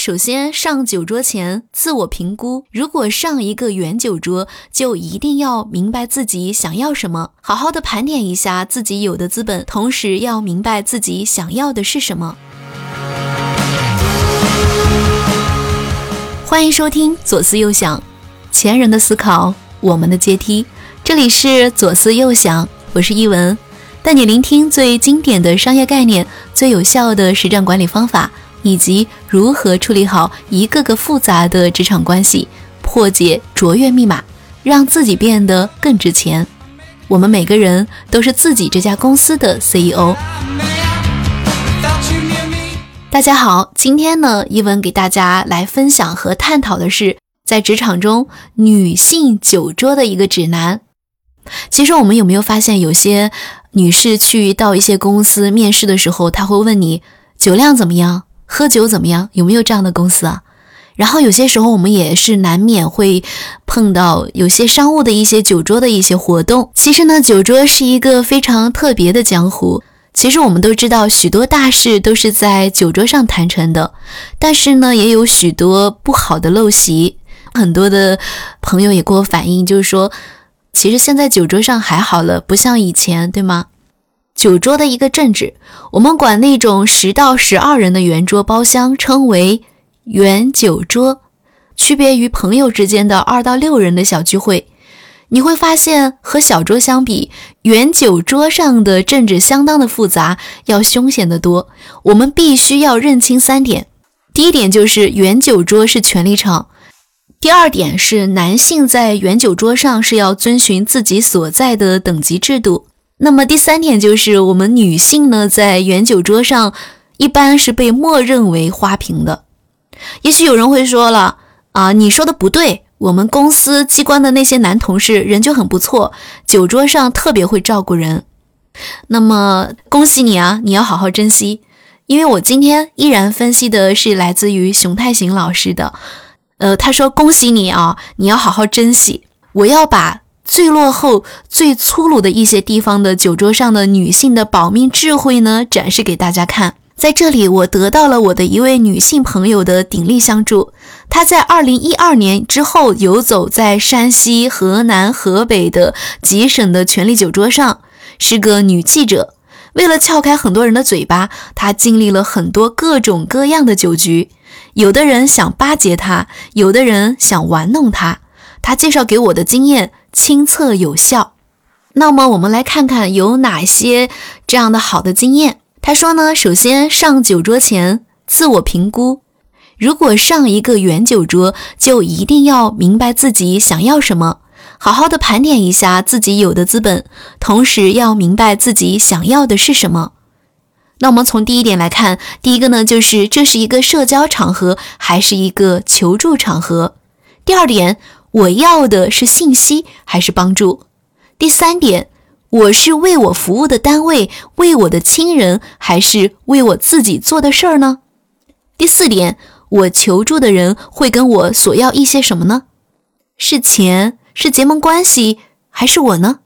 首先，上酒桌前自我评估。如果上一个圆酒桌，就一定要明白自己想要什么，好好的盘点一下自己有的资本，同时要明白自己想要的是什么。欢迎收听左思右想，前人的思考，我们的阶梯。这里是左思右想，我是一文，带你聆听最经典的商业概念，最有效的实战管理方法。以及如何处理好一个个复杂的职场关系，破解卓越密码，让自己变得更值钱。我们每个人都是自己这家公司的 CEO。大家好，今天呢，一文给大家来分享和探讨的是在职场中女性酒桌的一个指南。其实我们有没有发现，有些女士去到一些公司面试的时候，她会问你酒量怎么样？喝酒怎么样？有没有这样的公司啊？然后有些时候我们也是难免会碰到有些商务的一些酒桌的一些活动。其实呢，酒桌是一个非常特别的江湖。其实我们都知道，许多大事都是在酒桌上谈成的。但是呢，也有许多不好的陋习。很多的朋友也给我反映，就是说，其实现在酒桌上还好了，不像以前，对吗？酒桌的一个政治，我们管那种十到十二人的圆桌包厢称为圆酒桌，区别于朋友之间的二到六人的小聚会。你会发现，和小桌相比，圆酒桌上的政治相当的复杂，要凶险得多。我们必须要认清三点：第一点就是圆酒桌是权力场；第二点是男性在圆酒桌上是要遵循自己所在的等级制度。那么第三点就是，我们女性呢，在圆酒桌上一般是被默认为花瓶的。也许有人会说了啊，你说的不对，我们公司机关的那些男同事人就很不错，酒桌上特别会照顾人。那么恭喜你啊，你要好好珍惜，因为我今天依然分析的是来自于熊太行老师的，呃，他说恭喜你啊，你要好好珍惜，我要把。最落后、最粗鲁的一些地方的酒桌上的女性的保命智慧呢，展示给大家看。在这里，我得到了我的一位女性朋友的鼎力相助。她在二零一二年之后游走在山西、河南、河北的几省的权力酒桌上，是个女记者。为了撬开很多人的嘴巴，她经历了很多各种各样的酒局。有的人想巴结她，有的人想玩弄她。她介绍给我的经验。亲测有效，那么我们来看看有哪些这样的好的经验。他说呢，首先上酒桌前自我评估，如果上一个圆酒桌，就一定要明白自己想要什么，好好的盘点一下自己有的资本，同时要明白自己想要的是什么。那我们从第一点来看，第一个呢，就是这是一个社交场合还是一个求助场合。第二点。我要的是信息还是帮助？第三点，我是为我服务的单位、为我的亲人，还是为我自己做的事儿呢？第四点，我求助的人会跟我索要一些什么呢？是钱，是结盟关系，还是我呢？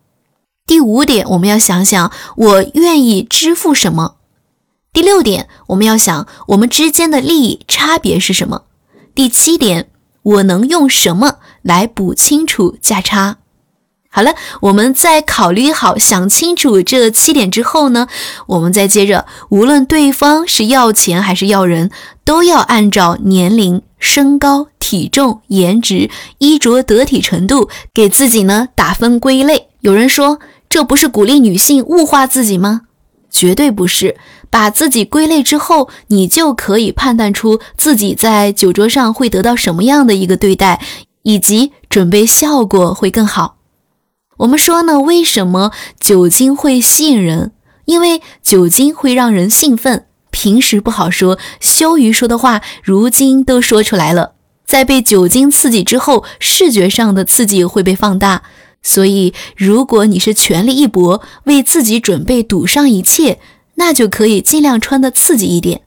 第五点，我们要想想我愿意支付什么。第六点，我们要想我们之间的利益差别是什么。第七点。我能用什么来补清楚价差？好了，我们在考虑好、想清楚这七点之后呢，我们再接着，无论对方是要钱还是要人，都要按照年龄、身高、体重、颜值、衣着得体程度给自己呢打分归类。有人说，这不是鼓励女性物化自己吗？绝对不是。把自己归类之后，你就可以判断出自己在酒桌上会得到什么样的一个对待，以及准备效果会更好。我们说呢，为什么酒精会吸引人？因为酒精会让人兴奋，平时不好说、羞于说的话，如今都说出来了。在被酒精刺激之后，视觉上的刺激会被放大。所以，如果你是全力一搏，为自己准备赌上一切。那就可以尽量穿的刺激一点，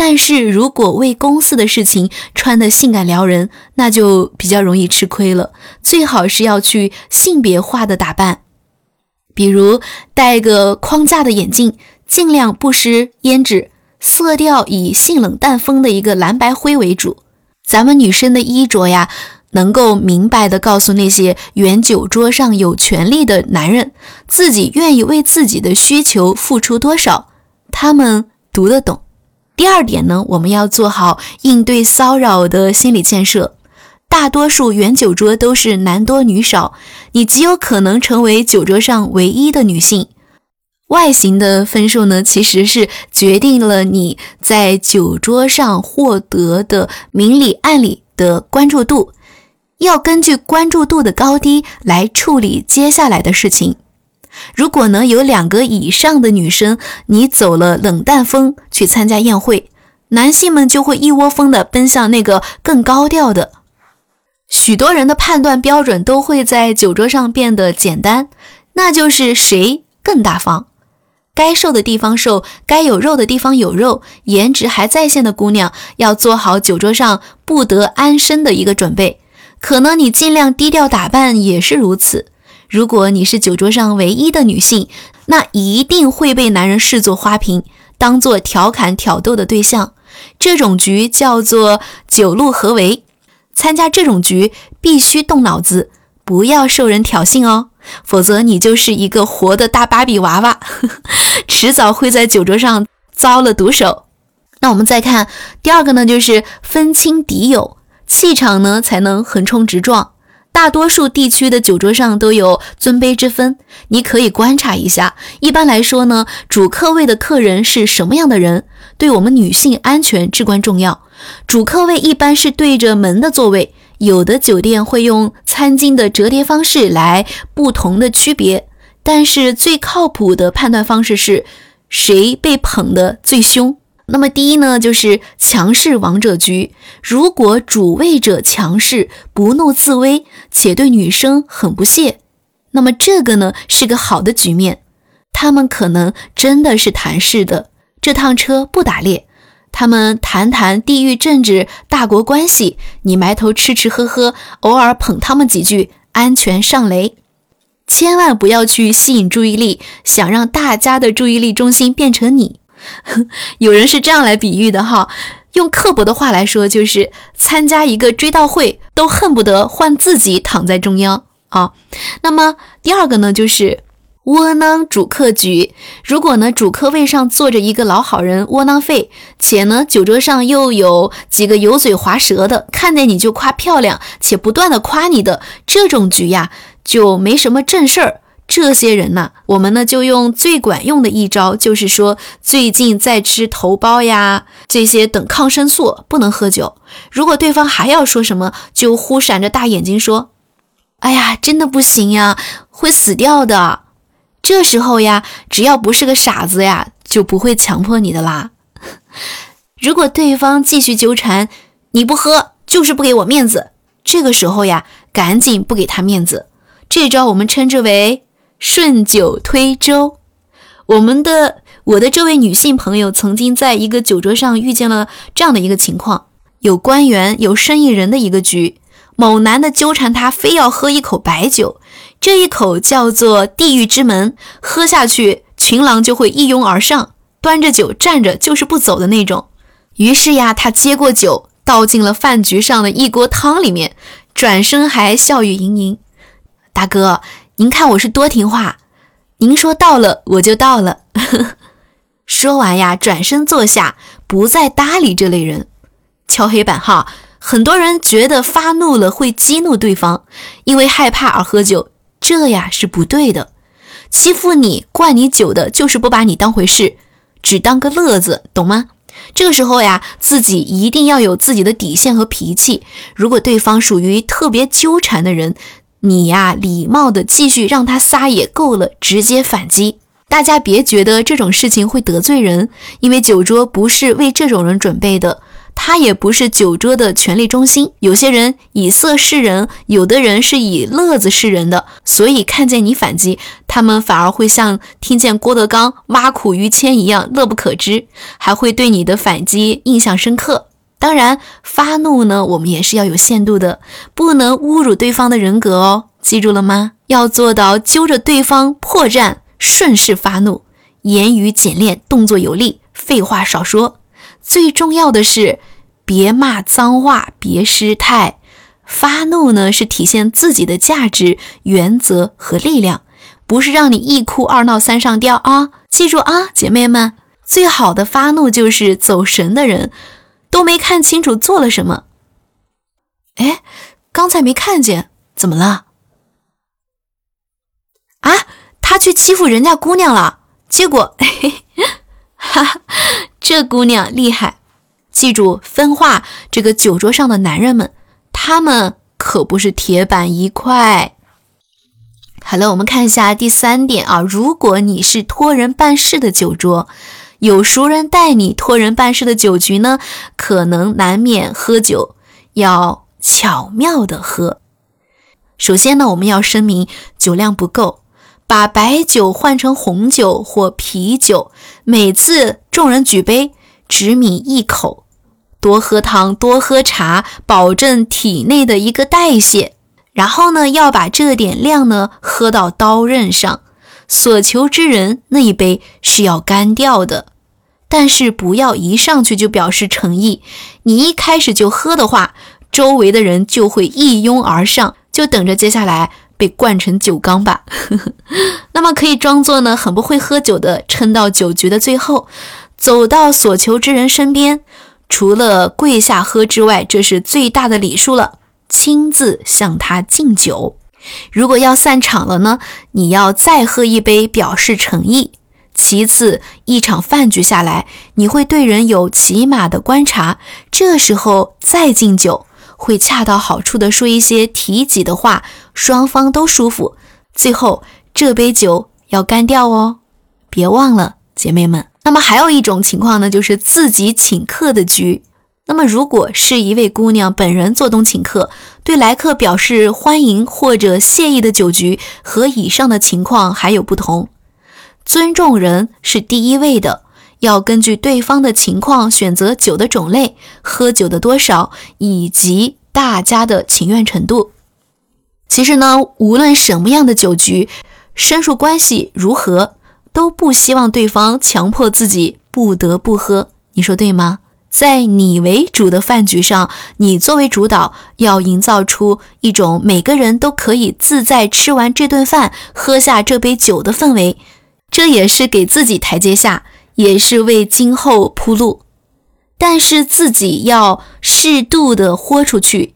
但是如果为公司的事情穿的性感撩人，那就比较容易吃亏了。最好是要去性别化的打扮，比如戴个框架的眼镜，尽量不施胭脂，色调以性冷淡风的一个蓝白灰为主。咱们女生的衣着呀，能够明白的告诉那些原酒桌上有权利的男人，自己愿意为自己的需求付出多少，他们读得懂。第二点呢，我们要做好应对骚扰的心理建设。大多数原酒桌都是男多女少，你极有可能成为酒桌上唯一的女性。外形的分数呢，其实是决定了你在酒桌上获得的明里暗里的关注度，要根据关注度的高低来处理接下来的事情。如果呢有两个以上的女生，你走了冷淡风去参加宴会，男性们就会一窝蜂的奔向那个更高调的。许多人的判断标准都会在酒桌上变得简单，那就是谁更大方。该瘦的地方瘦，该有肉的地方有肉。颜值还在线的姑娘，要做好酒桌上不得安生的一个准备。可能你尽量低调打扮也是如此。如果你是酒桌上唯一的女性，那一定会被男人视作花瓶，当做调侃挑逗的对象。这种局叫做酒路合围。参加这种局必须动脑子，不要受人挑衅哦。否则，你就是一个活的大芭比娃娃，呵 呵迟早会在酒桌上遭了毒手。那我们再看第二个呢，就是分清敌友，气场呢才能横冲直撞。大多数地区的酒桌上都有尊卑之分，你可以观察一下。一般来说呢，主客位的客人是什么样的人，对我们女性安全至关重要。主客位一般是对着门的座位。有的酒店会用餐巾的折叠方式来不同的区别，但是最靠谱的判断方式是谁被捧得最凶。那么第一呢，就是强势王者局。如果主位者强势、不怒自威，且对女生很不屑，那么这个呢是个好的局面。他们可能真的是谈事的，这趟车不打猎。他们谈谈地域政治、大国关系，你埋头吃吃喝喝，偶尔捧他们几句，安全上雷。千万不要去吸引注意力，想让大家的注意力中心变成你。有人是这样来比喻的哈，用刻薄的话来说，就是参加一个追悼会，都恨不得换自己躺在中央啊。那么第二个呢，就是。窝囊主客局，如果呢主客位上坐着一个老好人窝囊废，且呢酒桌上又有几个油嘴滑舌的，看见你就夸漂亮，且不断的夸你的这种局呀，就没什么正事儿。这些人呢，我们呢就用最管用的一招，就是说最近在吃头孢呀，这些等抗生素，不能喝酒。如果对方还要说什么，就忽闪着大眼睛说：“哎呀，真的不行呀，会死掉的。”这时候呀，只要不是个傻子呀，就不会强迫你的啦。如果对方继续纠缠，你不喝就是不给我面子。这个时候呀，赶紧不给他面子。这招我们称之为顺酒推舟。我们的我的这位女性朋友曾经在一个酒桌上遇见了这样的一个情况：有官员、有生意人的一个局，某男的纠缠她，非要喝一口白酒。这一口叫做地狱之门，喝下去群狼就会一拥而上，端着酒站着就是不走的那种。于是呀，他接过酒，倒进了饭局上的一锅汤里面，转身还笑语盈盈：“大哥，您看我是多听话，您说到了我就到了。”说完呀，转身坐下，不再搭理这类人。敲黑板哈，很多人觉得发怒了会激怒对方，因为害怕而喝酒。这呀是不对的，欺负你、灌你酒的，就是不把你当回事，只当个乐子，懂吗？这个时候呀，自己一定要有自己的底线和脾气。如果对方属于特别纠缠的人，你呀，礼貌的继续让他撒野够了，直接反击。大家别觉得这种事情会得罪人，因为酒桌不是为这种人准备的。他也不是酒桌的权力中心，有些人以色示人，有的人是以乐子示人的，所以看见你反击，他们反而会像听见郭德纲挖苦于谦一样乐不可支，还会对你的反击印象深刻。当然，发怒呢，我们也是要有限度的，不能侮辱对方的人格哦，记住了吗？要做到揪着对方破绽，顺势发怒，言语简练，动作有力。废话少说，最重要的是别骂脏话，别失态。发怒呢，是体现自己的价值、原则和力量，不是让你一哭二闹三上吊啊！记住啊，姐妹们，最好的发怒就是走神的人都没看清楚做了什么。哎，刚才没看见，怎么了？啊，他去欺负人家姑娘了，结果，哈哈，这姑娘厉害！记住，分化这个酒桌上的男人们。他们可不是铁板一块。好了，我们看一下第三点啊。如果你是托人办事的酒桌，有熟人带你托人办事的酒局呢，可能难免喝酒，要巧妙的喝。首先呢，我们要声明酒量不够，把白酒换成红酒或啤酒，每次众人举杯，只抿一口。多喝汤，多喝茶，保证体内的一个代谢。然后呢，要把这点量呢喝到刀刃上。所求之人那一杯是要干掉的，但是不要一上去就表示诚意。你一开始就喝的话，周围的人就会一拥而上，就等着接下来被灌成酒缸吧。那么可以装作呢很不会喝酒的，撑到酒局的最后，走到所求之人身边。除了跪下喝之外，这是最大的礼数了。亲自向他敬酒。如果要散场了呢？你要再喝一杯，表示诚意。其次，一场饭局下来，你会对人有起码的观察，这时候再敬酒，会恰到好处的说一些提己的话，双方都舒服。最后，这杯酒要干掉哦，别忘了，姐妹们。那么还有一种情况呢，就是自己请客的局。那么如果是一位姑娘本人做东请客，对来客表示欢迎或者谢意的酒局，和以上的情况还有不同。尊重人是第一位的，要根据对方的情况选择酒的种类、喝酒的多少以及大家的情愿程度。其实呢，无论什么样的酒局，生疏关系如何。都不希望对方强迫自己不得不喝，你说对吗？在你为主的饭局上，你作为主导，要营造出一种每个人都可以自在吃完这顿饭、喝下这杯酒的氛围。这也是给自己台阶下，也是为今后铺路。但是自己要适度的豁出去。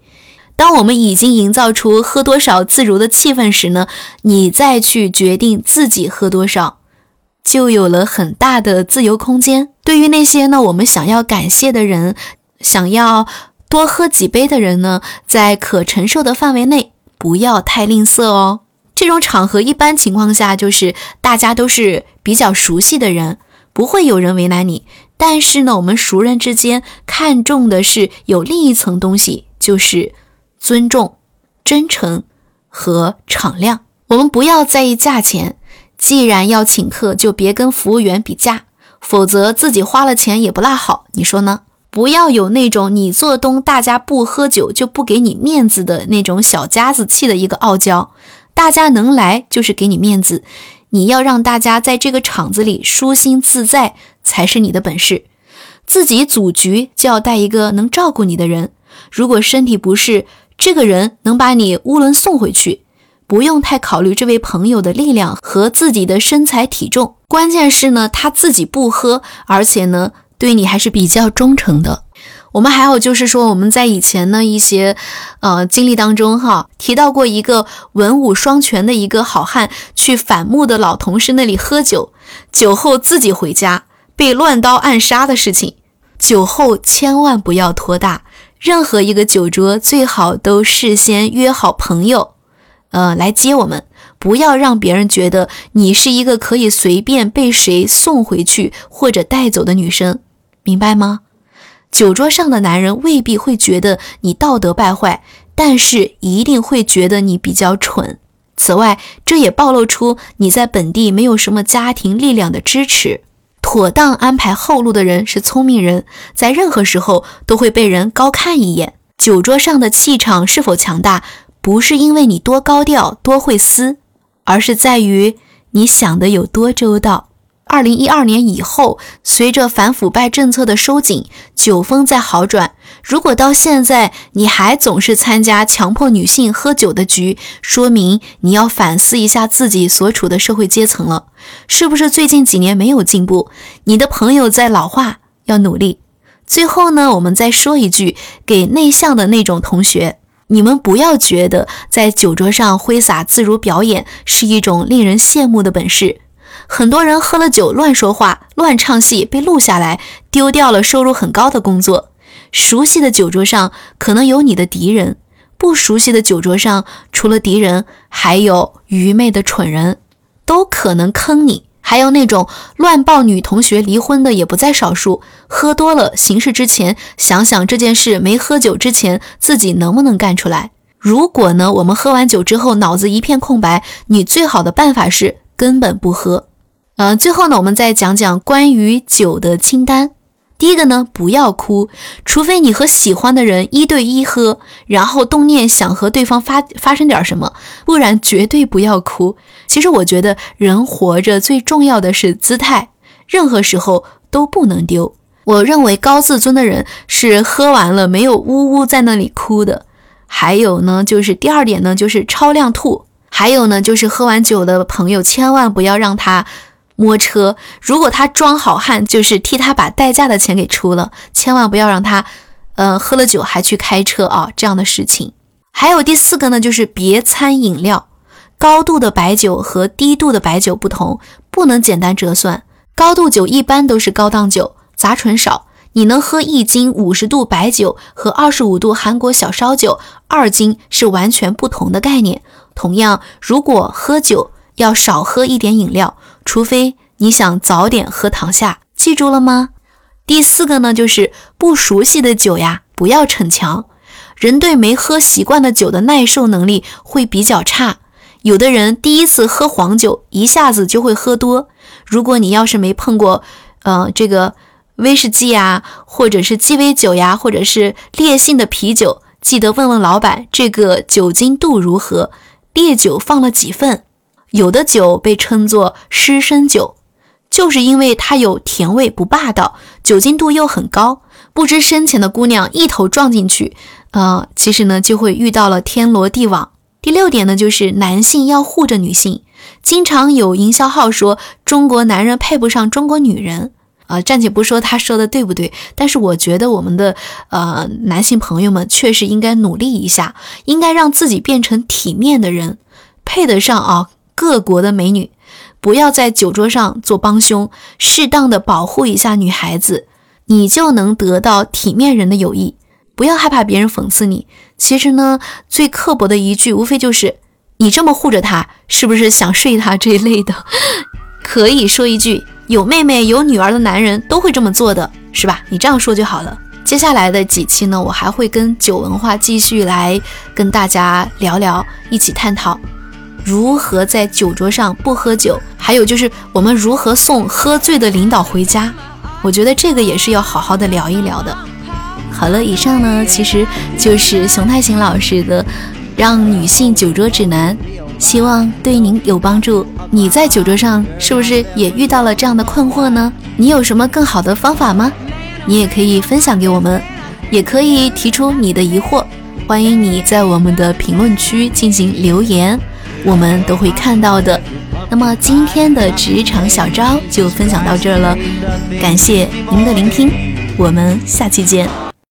当我们已经营造出喝多少自如的气氛时呢，你再去决定自己喝多少。就有了很大的自由空间。对于那些呢，我们想要感谢的人，想要多喝几杯的人呢，在可承受的范围内，不要太吝啬哦。这种场合一般情况下就是大家都是比较熟悉的人，不会有人为难你。但是呢，我们熟人之间看重的是有另一层东西，就是尊重、真诚和敞亮。我们不要在意价钱。既然要请客，就别跟服务员比价，否则自己花了钱也不落好。你说呢？不要有那种你做东大家不喝酒就不给你面子的那种小家子气的一个傲娇。大家能来就是给你面子，你要让大家在这个场子里舒心自在才是你的本事。自己组局就要带一个能照顾你的人，如果身体不适，这个人能把你乌伦送回去。不用太考虑这位朋友的力量和自己的身材体重，关键是呢，他自己不喝，而且呢，对你还是比较忠诚的。我们还有就是说，我们在以前呢一些呃经历当中哈，提到过一个文武双全的一个好汉去反目的老同事那里喝酒，酒后自己回家被乱刀暗杀的事情。酒后千万不要拖大，任何一个酒桌最好都事先约好朋友。呃，来接我们，不要让别人觉得你是一个可以随便被谁送回去或者带走的女生，明白吗？酒桌上的男人未必会觉得你道德败坏，但是一定会觉得你比较蠢。此外，这也暴露出你在本地没有什么家庭力量的支持。妥当安排后路的人是聪明人，在任何时候都会被人高看一眼。酒桌上的气场是否强大？不是因为你多高调、多会撕，而是在于你想的有多周到。二零一二年以后，随着反腐败政策的收紧，酒风在好转。如果到现在你还总是参加强迫女性喝酒的局，说明你要反思一下自己所处的社会阶层了，是不是最近几年没有进步？你的朋友在老化，要努力。最后呢，我们再说一句，给内向的那种同学，你们不要觉得在酒桌上挥洒自如表演是一种令人羡慕的本事。很多人喝了酒乱说话、乱唱戏，被录下来，丢掉了收入很高的工作。熟悉的酒桌上可能有你的敌人，不熟悉的酒桌上除了敌人，还有愚昧的蠢人，都可能坑你。还有那种乱抱女同学离婚的也不在少数。喝多了行事之前，想想这件事没喝酒之前自己能不能干出来。如果呢，我们喝完酒之后脑子一片空白，你最好的办法是根本不喝。呃，最后呢，我们再讲讲关于酒的清单。第一个呢，不要哭，除非你和喜欢的人一对一喝，然后动念想和对方发发生点什么，不然绝对不要哭。其实我觉得人活着最重要的是姿态，任何时候都不能丢。我认为高自尊的人是喝完了没有呜呜在那里哭的。还有呢，就是第二点呢，就是超量吐。还有呢，就是喝完酒的朋友千万不要让他。摸车，如果他装好汉，就是替他把代驾的钱给出了，千万不要让他，呃，喝了酒还去开车啊，这样的事情。还有第四个呢，就是别掺饮料，高度的白酒和低度的白酒不同，不能简单折算。高度酒一般都是高档酒，杂醇少。你能喝一斤五十度白酒和二十五度韩国小烧酒，二斤是完全不同的概念。同样，如果喝酒要少喝一点饮料。除非你想早点喝躺下，记住了吗？第四个呢，就是不熟悉的酒呀，不要逞强。人对没喝习惯的酒的耐受能力会比较差，有的人第一次喝黄酒一下子就会喝多。如果你要是没碰过，呃，这个威士忌呀，或者是鸡尾酒呀，或者是烈性的啤酒，记得问问老板这个酒精度如何，烈酒放了几份。有的酒被称作湿身酒，就是因为它有甜味不霸道，酒精度又很高，不知深浅的姑娘一头撞进去，呃，其实呢就会遇到了天罗地网。第六点呢，就是男性要护着女性，经常有营销号说中国男人配不上中国女人，啊，暂且不说他说的对不对，但是我觉得我们的呃男性朋友们确实应该努力一下，应该让自己变成体面的人，配得上啊。各国的美女，不要在酒桌上做帮凶，适当的保护一下女孩子，你就能得到体面人的友谊。不要害怕别人讽刺你。其实呢，最刻薄的一句，无非就是你这么护着她，是不是想睡她这一类的？可以说一句，有妹妹有女儿的男人都会这么做的，是吧？你这样说就好了。接下来的几期呢，我还会跟酒文化继续来跟大家聊聊，一起探讨。如何在酒桌上不喝酒？还有就是我们如何送喝醉的领导回家？我觉得这个也是要好好的聊一聊的。好了，以上呢其实就是熊太行老师的《让女性酒桌指南》，希望对您有帮助。你在酒桌上是不是也遇到了这样的困惑呢？你有什么更好的方法吗？你也可以分享给我们，也可以提出你的疑惑。欢迎你在我们的评论区进行留言。我们都会看到的。那么今天的职场小招就分享到这儿了，感谢您的聆听，我们下期见。